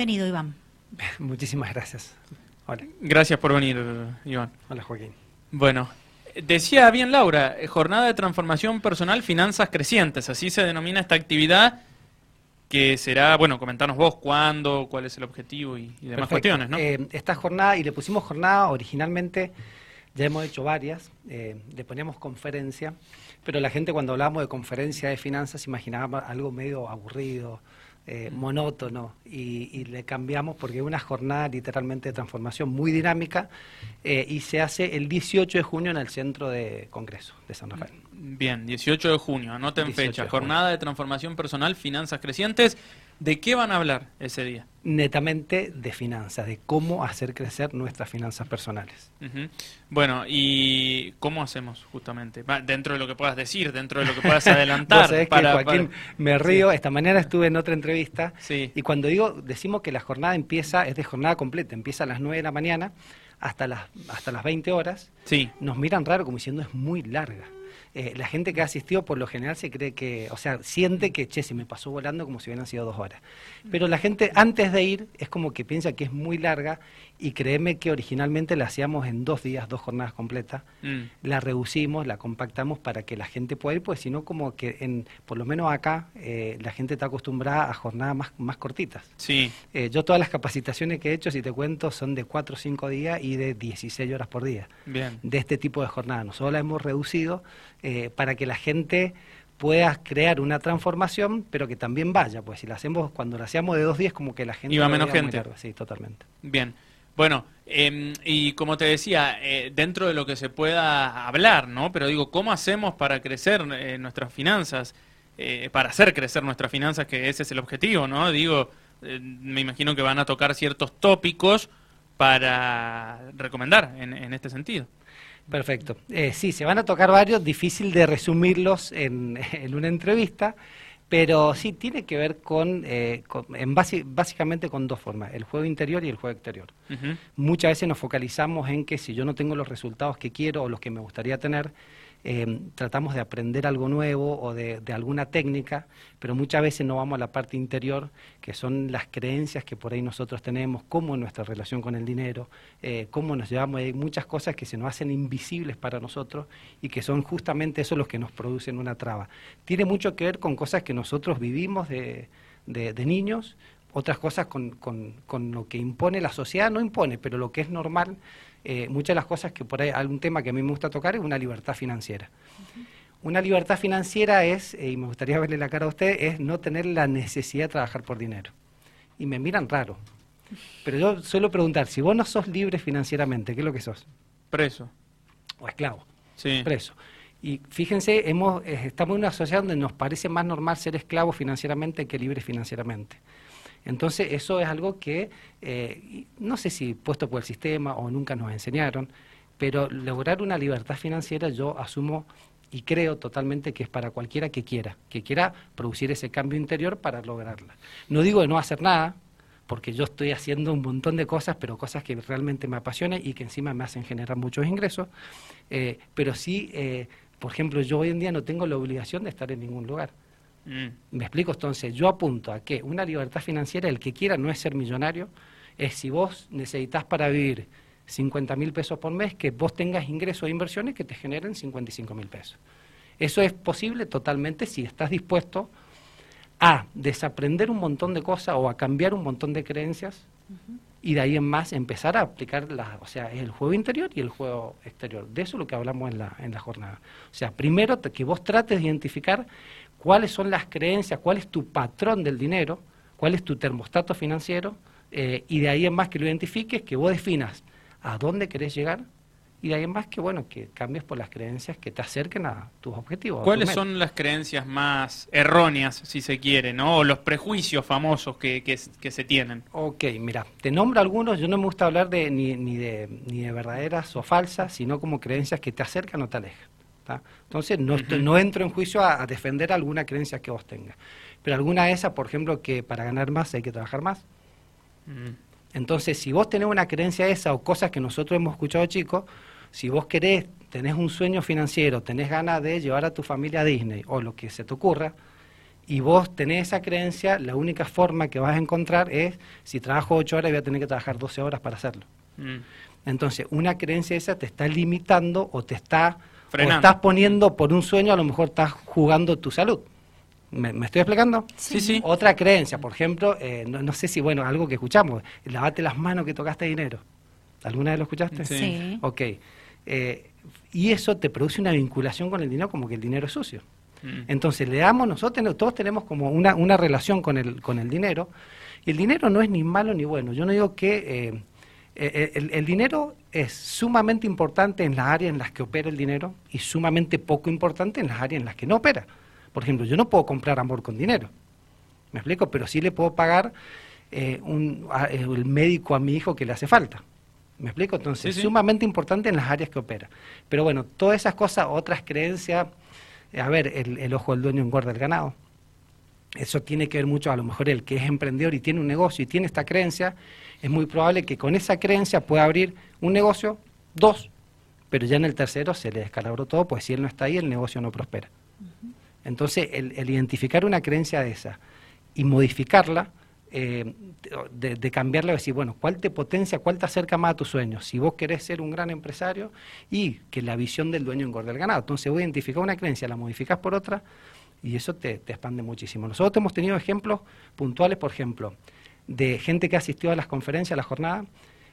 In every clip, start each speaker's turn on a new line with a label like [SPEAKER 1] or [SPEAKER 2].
[SPEAKER 1] Bienvenido, Iván.
[SPEAKER 2] Muchísimas gracias.
[SPEAKER 3] Hola. Gracias por venir, Iván.
[SPEAKER 2] Hola, Joaquín.
[SPEAKER 3] Bueno, decía bien Laura, eh, jornada de transformación personal, finanzas crecientes, así se denomina esta actividad que será, bueno, comentarnos vos cuándo, cuál es el objetivo y, demás cuestiones, ¿no?
[SPEAKER 2] Eh, esta jornada, y le pusimos jornada originalmente, ya hemos hecho varias, eh, le poníamos conferencia, pero la gente cuando hablamos de conferencia de finanzas imaginaba algo medio aburrido, eh, monótono y, le cambiamos porque es una jornada literalmente de transformación muy dinámica eh, y se hace el 18 de junio en el Centro de Congreso de San Rafael.
[SPEAKER 3] Bien, 18 de junio, anoten fecha. jornada de transformación personal, finanzas crecientes. ¿De qué van a hablar ese día?
[SPEAKER 2] Netamente de finanzas, de cómo hacer crecer nuestras finanzas personales.
[SPEAKER 3] Bueno, ¿y cómo hacemos justamente? Dentro de lo que puedas decir, dentro de lo que puedas adelantar.
[SPEAKER 2] Joaquín, me río. Esta mañana estuve en otra entrevista y cuando digo, decimos que la jornada empieza, es de jornada completa, empieza a las 9 de la mañana hasta las, hasta las 20 horas.
[SPEAKER 3] Sí.
[SPEAKER 2] Nos miran raro como diciendo es muy larga. Eh, la gente que ha asistido por lo general se cree que, o sea, siente que, che, se me pasó volando como si hubieran sido dos horas. Pero la gente antes de ir es como que piensa que es muy larga y créeme que originalmente la hacíamos en dos días, dos jornadas completas. Mm. La reducimos, la compactamos para que la gente pueda ir, pues si no como que, en, por lo menos acá, eh, la gente está acostumbrada a jornadas más, más cortitas.
[SPEAKER 3] Sí.
[SPEAKER 2] Eh, yo todas las capacitaciones que he hecho, si te cuento, son de cuatro o cinco días y de 16 horas por día.
[SPEAKER 3] Bien.
[SPEAKER 2] De este tipo de jornadas. Nosotros la hemos reducido eh, para que la gente pueda crear una transformación, pero que también vaya, pues si la hacemos, cuando la hacemos de dos días, como que la gente...
[SPEAKER 3] Iba menos gente.
[SPEAKER 2] Sí, totalmente.
[SPEAKER 3] Bien. Bueno, em, y como te decía, eh, dentro de lo que se pueda hablar, ¿no? Pero digo, ¿cómo hacemos para crecer eh, nuestras finanzas? para hacer crecer nuestras finanzas, que ese es el objetivo, ¿no? Digo, me imagino que van a tocar ciertos tópicos para recomendar en este sentido.
[SPEAKER 2] Perfecto. Eh, sí, se van a tocar varios, difícil de resumirlos en, una entrevista, pero sí tiene que ver con, eh, en básicamente con dos formas, el juego interior y el juego exterior. Muchas veces nos focalizamos en que si yo no tengo los resultados que quiero o los que me gustaría tener, eh, tratamos de aprender algo nuevo o de, alguna técnica, pero muchas veces no vamos a la parte interior, que son las creencias que por ahí nosotros tenemos, cómo nuestra relación con el dinero, eh, cómo nos llevamos, hay muchas cosas que se nos hacen invisibles para nosotros y que son justamente eso los que nos producen una traba. Tiene mucho que ver con cosas que nosotros vivimos de, niños, otras cosas con, con lo que impone la sociedad, no impone, pero lo que es normal eh, muchas de las cosas que por ahí, algún tema que a mí me gusta tocar es una libertad financiera. Una libertad financiera es, eh, y me gustaría verle la cara a usted, es no tener la necesidad de trabajar por dinero. Y me miran raro. Pero yo suelo preguntar, si vos no sos libre financieramente, ¿qué es lo que sos?
[SPEAKER 3] Preso.
[SPEAKER 2] O esclavo.
[SPEAKER 3] Sí.
[SPEAKER 2] Preso. Y fíjense, hemos, eh, estamos en una sociedad donde nos parece más normal ser esclavo financieramente que libre financieramente. Entonces, eso es algo que eh, no sé si puesto por el sistema o nunca nos enseñaron, pero lograr una libertad financiera yo asumo y creo totalmente que es para cualquiera que quiera, que quiera producir ese cambio interior para lograrla. No digo de no hacer nada, porque yo estoy haciendo un montón de cosas, pero cosas que realmente me apasionan y que encima me hacen generar muchos ingresos, eh, pero sí, eh, por ejemplo, yo hoy en día no tengo la obligación de estar en ningún lugar. Mm. Me explico entonces, yo apunto a que una libertad financiera, el que quiera no es ser millonario, es si vos necesitas para vivir 50 mil pesos por mes, que vos tengas ingresos de inversiones que te generen 55 mil pesos. Eso es posible totalmente si estás dispuesto a desaprender un montón de cosas o a cambiar un montón de creencias y de ahí en más empezar a aplicar la, o sea, el juego interior y el juego exterior. De eso es lo que hablamos en la, en la jornada. O sea, primero que vos trates de identificar cuáles son las creencias, cuál es tu patrón del dinero, cuál es tu termostato financiero, eh, y de ahí en más que lo identifiques, que vos definas a dónde querés llegar, y de ahí en más que, bueno, que cambies por las creencias que te acerquen a tus objetivos.
[SPEAKER 3] ¿Cuáles son las creencias más erróneas, si se quiere, ¿no? o los prejuicios famosos que, que, se tienen?
[SPEAKER 2] Ok, mira, te nombro algunos, yo no me gusta hablar de, ni, ni, de, ni de verdaderas o falsas, sino como creencias que te acercan o te alejan. Entonces, no, no entro en juicio a, defender alguna creencia que vos tengas. Pero alguna de esas, por ejemplo, que para ganar más hay que trabajar más. Mm. Entonces, si vos tenés una creencia esa o cosas que nosotros hemos escuchado chicos, si vos querés, tenés un sueño financiero, tenés ganas de llevar a tu familia a Disney o lo que se te ocurra, y vos tenés esa creencia, la única forma que vas a encontrar es, si trabajo 8 horas, voy a tener que trabajar 12 horas para hacerlo. Mm. Entonces, una creencia esa te está limitando o te está o estás poniendo por un sueño, a lo mejor estás jugando tu salud. ¿Me, estoy explicando?
[SPEAKER 3] Sí, sí.
[SPEAKER 2] Otra creencia, por ejemplo, eh, no, sé si, bueno, algo que escuchamos, lavate las manos que tocaste dinero. ¿Alguna vez lo escuchaste?
[SPEAKER 3] Sí.
[SPEAKER 2] Ok. Eh, y eso te produce una vinculación con el dinero como que el dinero es sucio. Mm. Entonces le damos, nosotros todos tenemos como una, una relación con el, con el dinero, y el dinero no es ni malo ni bueno. Yo no digo que eh, el, el, dinero es sumamente importante en las áreas en las que opera el dinero y sumamente poco importante en las áreas en las que no opera. Por ejemplo, yo no puedo comprar amor con dinero, ¿me explico? Pero sí le puedo pagar eh, un, el médico a mi hijo que le hace falta. ¿Me explico? Entonces, es sumamente importante en las áreas que opera. Pero bueno, todas esas cosas, otras creencias, a ver, el, el ojo del dueño engorda el ganado. Eso tiene que ver mucho, a lo mejor el que es emprendedor y tiene un negocio y tiene esta creencia, es muy probable que con esa creencia pueda abrir un negocio, dos, pero ya en el tercero se le descalabró todo, pues si él no está ahí, el negocio no prospera. Entonces, el, identificar una creencia de esa y modificarla, eh, de, cambiarla, decir, bueno, ¿cuál te potencia, cuál te acerca más a tus sueños? Si vos querés ser un gran empresario y que la visión del dueño engorde el ganado. Entonces, voy a identificar una creencia, la modificás por otra y eso te, te expande muchísimo. Nosotros hemos tenido ejemplos puntuales, por ejemplo, de gente que asistió a las conferencias, a la jornada,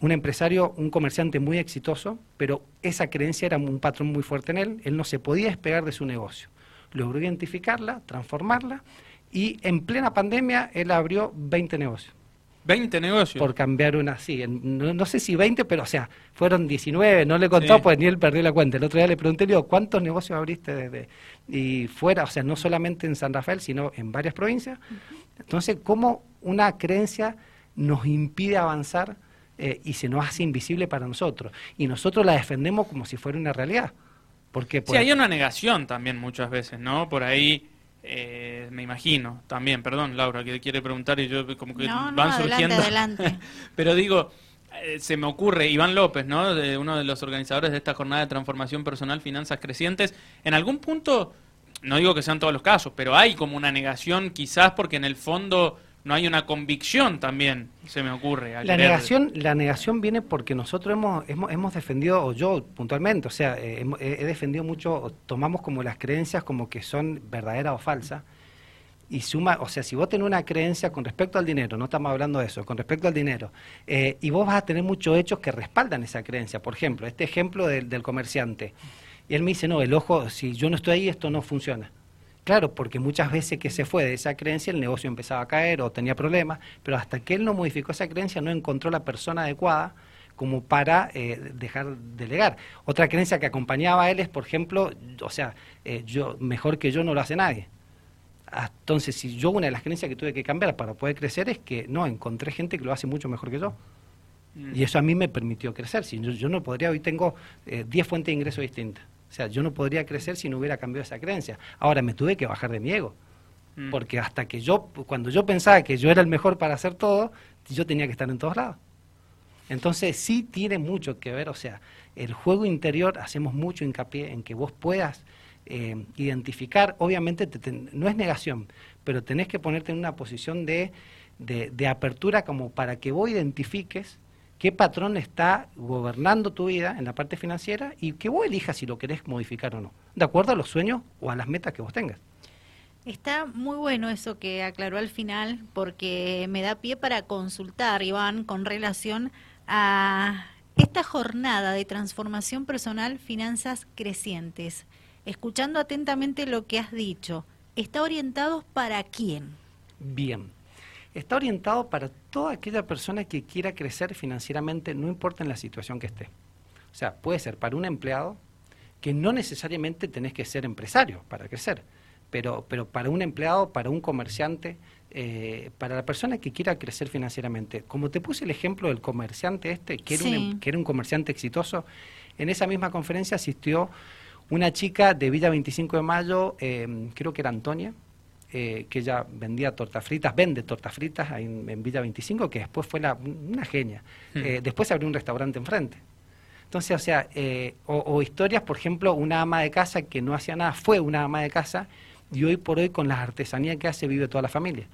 [SPEAKER 2] un empresario, un comerciante muy exitoso, pero esa creencia era un patrón muy fuerte en él, él no se podía despegar de su negocio. Logró identificarla, transformarla y en plena pandemia él abrió 20 negocios.
[SPEAKER 3] 20 negocios.
[SPEAKER 2] Por cambiar una, sí, no, sé si 20, pero o sea, fueron 19, no le contó, pues ni él perdió la cuenta. El otro día le pregunté, le digo, ¿cuántos negocios abriste desde? Y fuera, o sea, no solamente en San Rafael, sino en varias provincias. Entonces, ¿cómo una creencia nos impide avanzar eh, y se nos hace invisible para nosotros? Y nosotros la defendemos como si fuera una realidad. Porque,
[SPEAKER 3] sí, hay una negación también muchas veces, ¿no? Por ahí, eh, me imagino, también, perdón, Laura, que quiere preguntar y yo como que van surgiendo.
[SPEAKER 1] Adelante.
[SPEAKER 3] Pero digo, eh, se me ocurre, Iván López, ¿no? De uno de los organizadores de esta jornada de transformación personal, finanzas crecientes, en algún punto no digo que sean todos los casos, pero hay como una negación quizás porque en el fondo no hay una convicción también, se me ocurre.
[SPEAKER 2] La negación, la negación viene porque nosotros hemos, hemos, defendido, o yo puntualmente, o sea, eh, he, defendido mucho, tomamos como las creencias como que son verdaderas o falsas, y suma, o sea, si vos tenés una creencia con respecto al dinero, no estamos hablando de eso, con respecto al dinero, eh, y vos vas a tener muchos hechos que respaldan esa creencia. Por ejemplo, este ejemplo del comerciante. Y él me dice, no, el ojo, si yo no estoy ahí, esto no funciona. Claro, porque muchas veces que se fue de esa creencia, el negocio empezaba a caer o tenía problemas, pero hasta que él no modificó esa creencia, no encontró la persona adecuada como para eh, dejar de legar. Otra creencia que acompañaba a él es, por ejemplo, o sea, eh, yo mejor que yo no lo hace nadie. Entonces, si yo una de las creencias que tuve que cambiar para poder crecer es que no, encontré gente que lo hace mucho mejor que yo. Mm. Y eso a mí me permitió crecer. Si yo, no podría, hoy tengo 10 eh, fuentes de ingresos distintas. O sea, yo no podría crecer si no hubiera cambiado esa creencia. Ahora me tuve que bajar de mi ego. Mm. Porque hasta que yo, cuando yo pensaba que yo era el mejor para hacer todo, yo tenía que estar en todos lados. Entonces sí tiene mucho que ver, o sea, el juego interior hacemos mucho hincapié en que vos puedas eh, identificar, obviamente no es negación, pero tenés que ponerte en una posición de, de apertura como para que vos identifiques qué patrón está gobernando tu vida en la parte financiera y que vos elijas si lo querés modificar o no, de acuerdo a los sueños o a las metas que vos tengas.
[SPEAKER 1] Está muy bueno eso que aclaró al final porque me da pie para consultar, Iván, con relación a esta jornada de transformación personal, finanzas crecientes. Escuchando atentamente lo que has dicho, ¿está orientado para quién?
[SPEAKER 2] Bien, está orientado para toda aquella persona que quiera crecer financieramente, no importa en la situación que esté. O sea, puede ser para un empleado, que no necesariamente tenés que ser empresario para crecer, pero, pero para un empleado, para un comerciante, eh, para la persona que quiera crecer financieramente. Como te puse el ejemplo del comerciante este, que era, un, que era un comerciante exitoso, en esa misma conferencia asistió una chica de Villa 25 de Mayo, eh, creo que era Antonia, eh, que ella vendía tortas fritas, vende tortas fritas en, en Villa 25, que después fue una genia. Hmm. Eh, después se abrió un restaurante enfrente. Entonces, o sea, eh, o, historias, por ejemplo, una ama de casa que no hacía nada, fue una ama de casa y hoy por hoy con las artesanías que hace vive toda la familia.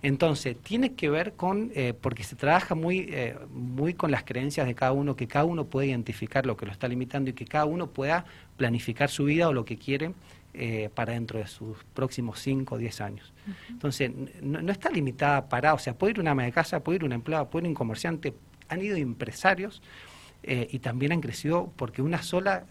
[SPEAKER 2] Entonces, tiene que ver con, eh, porque se trabaja muy, eh, muy con las creencias de cada uno, que cada uno puede identificar lo que lo está limitando y que cada uno pueda planificar su vida o lo que quiere eh, para dentro de sus próximos 5 o 10 años. Entonces, no, está limitada para, o sea, puede ir una ama de casa, puede ir un empleado, puede ir un comerciante, han ido empresarios y también han crecido porque una sola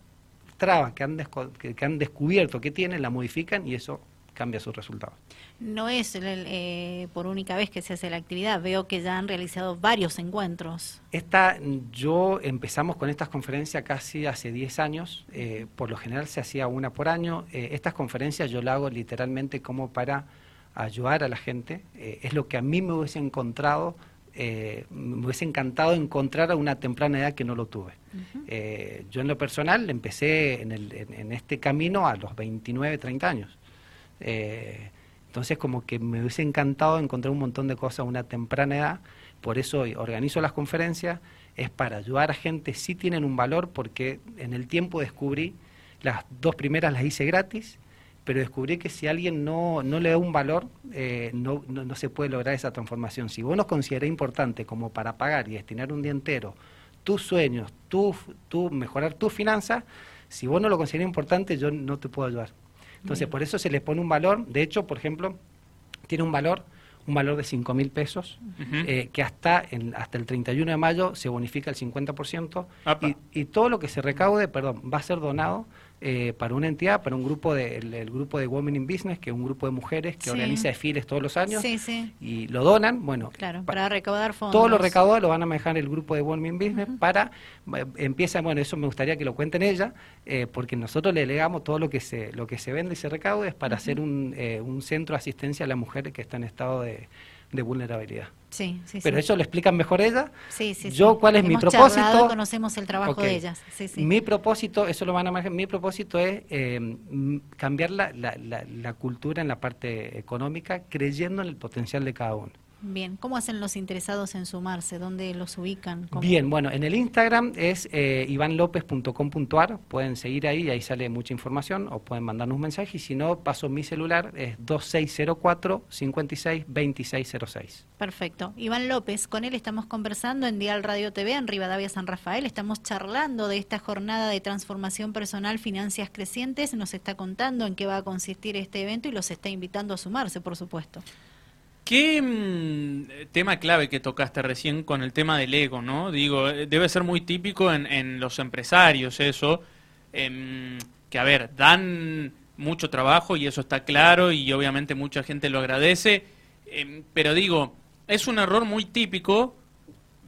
[SPEAKER 2] traba que han, que, que han descubierto que tienen la modifican y eso cambia sus resultados.
[SPEAKER 1] No es eh, por única vez que se hace la actividad, veo que ya han realizado varios encuentros.
[SPEAKER 2] Esta, yo empezamos con estas conferencias casi hace 10 años, eh, por lo general se hacía una por año. Eh, estas conferencias yo las hago literalmente como para ayudar a la gente, es lo que a mí me hubiese encontrado me hubiese encantado encontrar a una temprana edad que no lo tuve. yo en lo personal empecé en, el, en, este camino a los 29, 30 años. Eh, entonces como que me hubiese encantado encontrar un montón de cosas a una temprana edad, por eso organizo las conferencias, es para ayudar a gente, si tienen un valor, porque en el tiempo descubrí, las dos primeras las hice gratis, pero descubrí que si alguien no, no le da un valor, eh, no, no, se puede lograr esa transformación. Si vos nos considerás importante como para pagar y destinar un día entero tus sueños, tu, tu, mejorar tus finanzas, si vos no lo consideras importante, yo no te puedo ayudar. Entonces, por eso se les pone un valor. De hecho, por ejemplo, tiene un valor un valor de 5 mil pesos, eh, que hasta, en, hasta el 31 de mayo se bonifica el 50%, y, y, todo lo que se recaude, perdón, va a ser donado eh, para una entidad, para un grupo de, el, grupo de Women in Business, que es un grupo de mujeres que organiza desfiles todos los años y lo donan, bueno,
[SPEAKER 1] claro, para recaudar fondos.
[SPEAKER 2] Todo lo recaudado lo van a manejar el grupo de Women in Business para, eh, empieza, bueno, eso me gustaría que lo cuenten ella, eh, porque nosotros le legamos todo lo que se, lo que se vende y se recaude es para hacer un, un centro de asistencia a las mujeres que están en estado de de vulnerabilidad.
[SPEAKER 1] Sí, sí,
[SPEAKER 2] Pero eso lo explican mejor ellas.
[SPEAKER 1] Sí, sí,
[SPEAKER 2] Yo, ¿cuál es mi propósito?
[SPEAKER 1] conocemos el trabajo de ellas. Sí, sí.
[SPEAKER 2] Mi propósito, eso lo van a manejar, mi propósito es eh, cambiar la, la, la cultura en la parte económica, creyendo en el potencial de cada uno.
[SPEAKER 1] Bien, ¿cómo hacen los interesados en sumarse? ¿Dónde los ubican?
[SPEAKER 2] Bien, bueno, en el Instagram es eh, ivanlopez.com.ar, pueden seguir ahí, ahí sale mucha información, o pueden mandarnos un mensaje, y si no, paso mi celular, es 2604 56 2606.
[SPEAKER 1] Perfecto. Iván López, con él estamos conversando en Dial Radio TV, en Rivadavia San Rafael, estamos charlando de esta jornada de transformación personal, finanzas crecientes, nos está contando en qué va a consistir este evento y los está invitando a sumarse, por supuesto.
[SPEAKER 3] ¿Qué mm, tema clave que tocaste recién con el tema del ego, no? Digo, eh, debe ser muy típico en, los empresarios eso, em, que a ver, dan mucho trabajo y eso está claro y obviamente mucha gente lo agradece, em, pero digo, es un error muy típico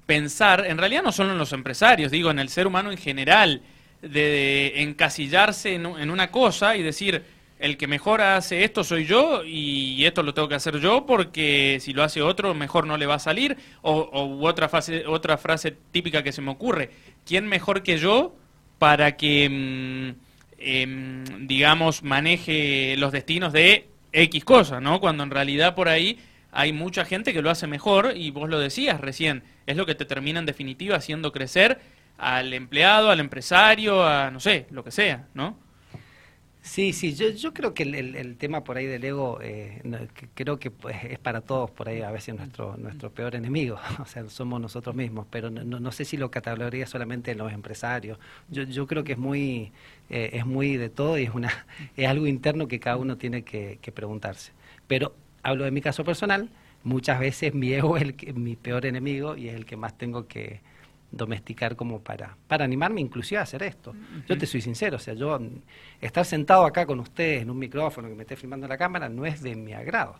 [SPEAKER 3] pensar, en realidad no solo en los empresarios, digo, en el ser humano en general, de, encasillarse en una cosa y decir, el que mejor hace esto soy yo y esto lo tengo que hacer yo porque si lo hace otro mejor no le va a salir o, otra, frase, otra frase típica que se me ocurre, ¿quién mejor que yo para que, mm, em, digamos, maneje los destinos de X cosas, ¿no? Cuando en realidad por ahí hay mucha gente que lo hace mejor y vos lo decías recién, es lo que te termina en definitiva haciendo crecer al empleado, al empresario, a no sé, lo que sea, ¿no?
[SPEAKER 2] Sí, sí, yo, yo creo que el, tema por ahí del ego, eh, creo que pues, es para todos por ahí a veces nuestro nuestro peor enemigo, o sea, somos nosotros mismos, pero no, no sé si lo catalogaría solamente en los empresarios. Yo, yo creo que es muy eh, es muy de todo y es una es algo interno que cada uno tiene que, que preguntarse. Pero hablo de mi caso personal, muchas veces mi ego es el, mi peor enemigo y es el que más tengo que domesticar como para, para animarme inclusive a hacer esto. Yo te soy sincero, o sea, yo estar sentado acá con ustedes en un micrófono que me esté filmando la cámara no es de mi agrado.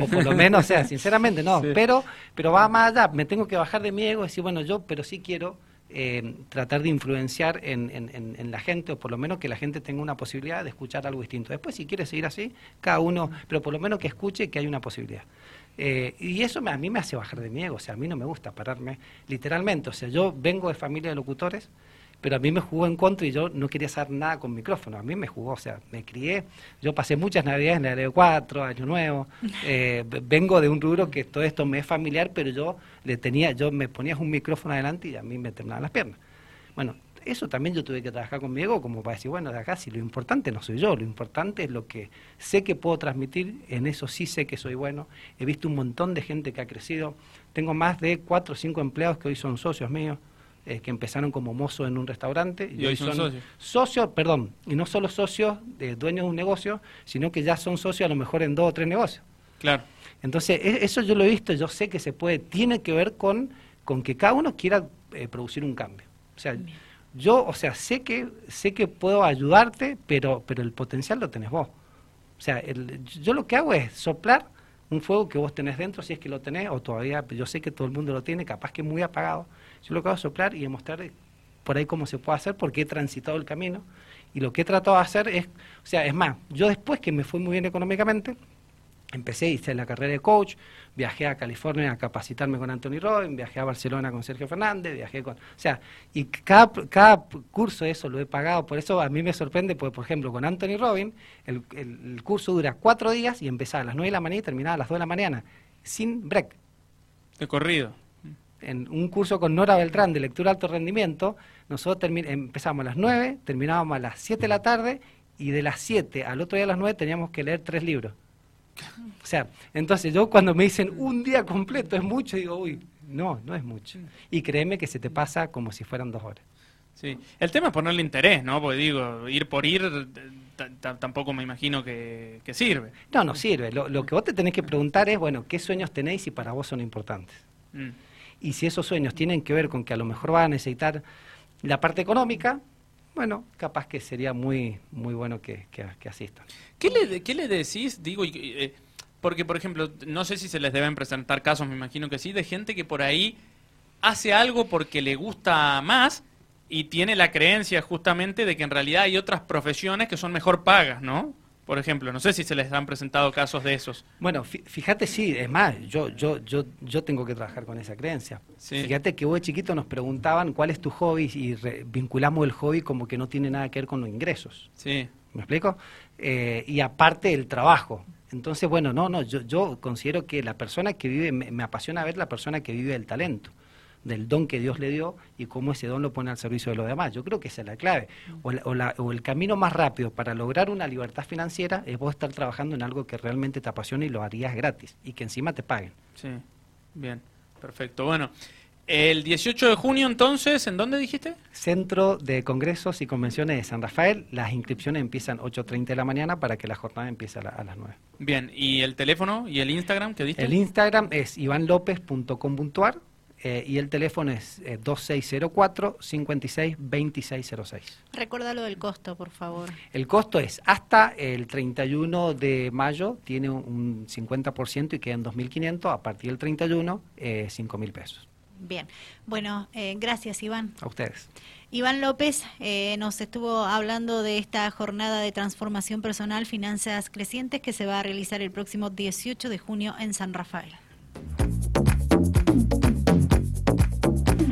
[SPEAKER 2] O por lo menos, o sea, sinceramente no, pero, pero va más allá, me tengo que bajar de mi ego y decir, bueno, yo, pero sí quiero eh, tratar de influenciar en, en, en, la gente, o por lo menos que la gente tenga una posibilidad de escuchar algo distinto. Después, si quiere seguir así, cada uno, pero por lo menos que escuche que hay una posibilidad. Eh, y eso a mí me hace bajar de mi ego, o sea, a mí no me gusta pararme literalmente, o sea, yo vengo de familia de locutores, pero a mí me jugó en contra y yo no quería hacer nada con micrófono, a mí me jugó, o sea, me crié, yo pasé muchas navidades en el 4, Año Nuevo, eh, vengo de un rubro que todo esto me es familiar, pero yo le tenía, yo me ponía un micrófono adelante y a mí me temblaban las piernas. Bueno, eso también yo tuve que trabajar conmigo como para decir, bueno, de acá si lo importante no soy yo, lo importante es lo que sé que puedo transmitir, en eso sí sé que soy bueno. He visto un montón de gente que ha crecido. Tengo más de cuatro o cinco empleados que hoy son socios míos. Eh, que empezaron como mozos en un restaurante
[SPEAKER 3] y, hoy son, socios.
[SPEAKER 2] socios, perdón, y no solo socios, de dueños de un negocio, sino que ya son socios a lo mejor en dos o tres negocios.
[SPEAKER 3] Claro.
[SPEAKER 2] Entonces, e, eso yo lo he visto, yo sé que se puede, tiene que ver con, con que cada uno quiera eh, producir un cambio. O sea, yo, o sea, sé que, sé que puedo ayudarte, pero, pero el potencial lo tenés vos. O sea, yo lo que hago es soplar un fuego que vos tenés dentro, si es que lo tenés, o todavía, yo sé que todo el mundo lo tiene, capaz que muy apagado. Yo lo que hago es soplar y demostrar por ahí cómo se puede hacer, porque he transitado el camino. Y lo que he tratado de hacer es, o sea, es más, yo después que me fui muy bien económicamente, empecé, hice la carrera de coach, viajé a California a capacitarme con Anthony Robbins, viajé a Barcelona con Sergio Fernández, viajé con... O sea, y cada, cada curso de eso lo he pagado, por eso a mí me sorprende, porque por ejemplo con Anthony Robbins, el, el, curso dura cuatro días y empezaba a las nueve de la mañana y terminaba a las dos de la mañana, sin break.
[SPEAKER 3] De corrido.
[SPEAKER 2] En un curso con Nora Beltrán de lectura alto rendimiento, nosotros empezamos a las nueve, terminábamos a las siete de la tarde y de las siete al otro día a las nueve teníamos que leer tres libros. O sea, entonces yo cuando me dicen un día completo es mucho, digo, uy, no, no es mucho. Y créeme que se te pasa como si fueran dos horas.
[SPEAKER 3] Sí, el tema es ponerle interés, ¿no? Porque digo, ir por ir tampoco me imagino que, sirve.
[SPEAKER 2] No, no sirve. Lo, que vos te tenés que preguntar es, bueno, ¿qué sueños tenéis y para vos son importantes? Mm. Y si esos sueños tienen que ver con que a lo mejor vas a necesitar la parte económica, bueno, capaz que sería muy, muy bueno que, que, asistan.
[SPEAKER 3] ¿Qué le, ¿Qué le decís? Digo, eh, porque, por ejemplo, no sé si se les deben presentar casos, me imagino que sí, de gente que por ahí hace algo porque le gusta más y tiene la creencia justamente de que en realidad hay otras profesiones que son mejor pagas, ¿no? Por ejemplo. No sé si se les han presentado casos de esos.
[SPEAKER 2] Bueno, fíjate, sí, es más, yo, yo, yo, yo tengo que trabajar con esa creencia. Fíjate que vos de chiquito nos preguntaban cuál es tu hobby y vinculamos el hobby como que no tiene nada que ver con los ingresos.
[SPEAKER 3] Sí.
[SPEAKER 2] ¿Me explico? Eh, y aparte el trabajo. Entonces, bueno, no, no, yo, yo considero que la persona que vive, me apasiona ver la persona que vive del talento del don que Dios le dio y cómo ese don lo pone al servicio de los demás. Yo creo que esa es la clave. O, el camino más rápido para lograr una libertad financiera es vos estar trabajando en algo que realmente te apasiona y lo harías gratis y que encima te paguen.
[SPEAKER 3] Sí, bien, perfecto. Bueno, el 18 de junio entonces, ¿en dónde dijiste?
[SPEAKER 2] Centro de Congresos y Convenciones de San Rafael. Las inscripciones empiezan 8.30 de la mañana para que la jornada empiece a, las 9.
[SPEAKER 3] Bien, ¿y el teléfono y el Instagram que diste?
[SPEAKER 2] El Instagram es ivanlopez.com.ar eh, y el teléfono es 2604-562606. Eh,
[SPEAKER 1] Recuerda lo del costo, por favor.
[SPEAKER 2] El costo es hasta el 31 de mayo, tiene un 50% y queda en 2.500, a partir del 31, eh, 5.000 pesos.
[SPEAKER 1] Bien, bueno, eh, gracias Iván.
[SPEAKER 2] A ustedes.
[SPEAKER 1] Iván López nos estuvo hablando de esta jornada de transformación personal, finanzas crecientes, que se va a realizar el próximo 18 de junio en San Rafael.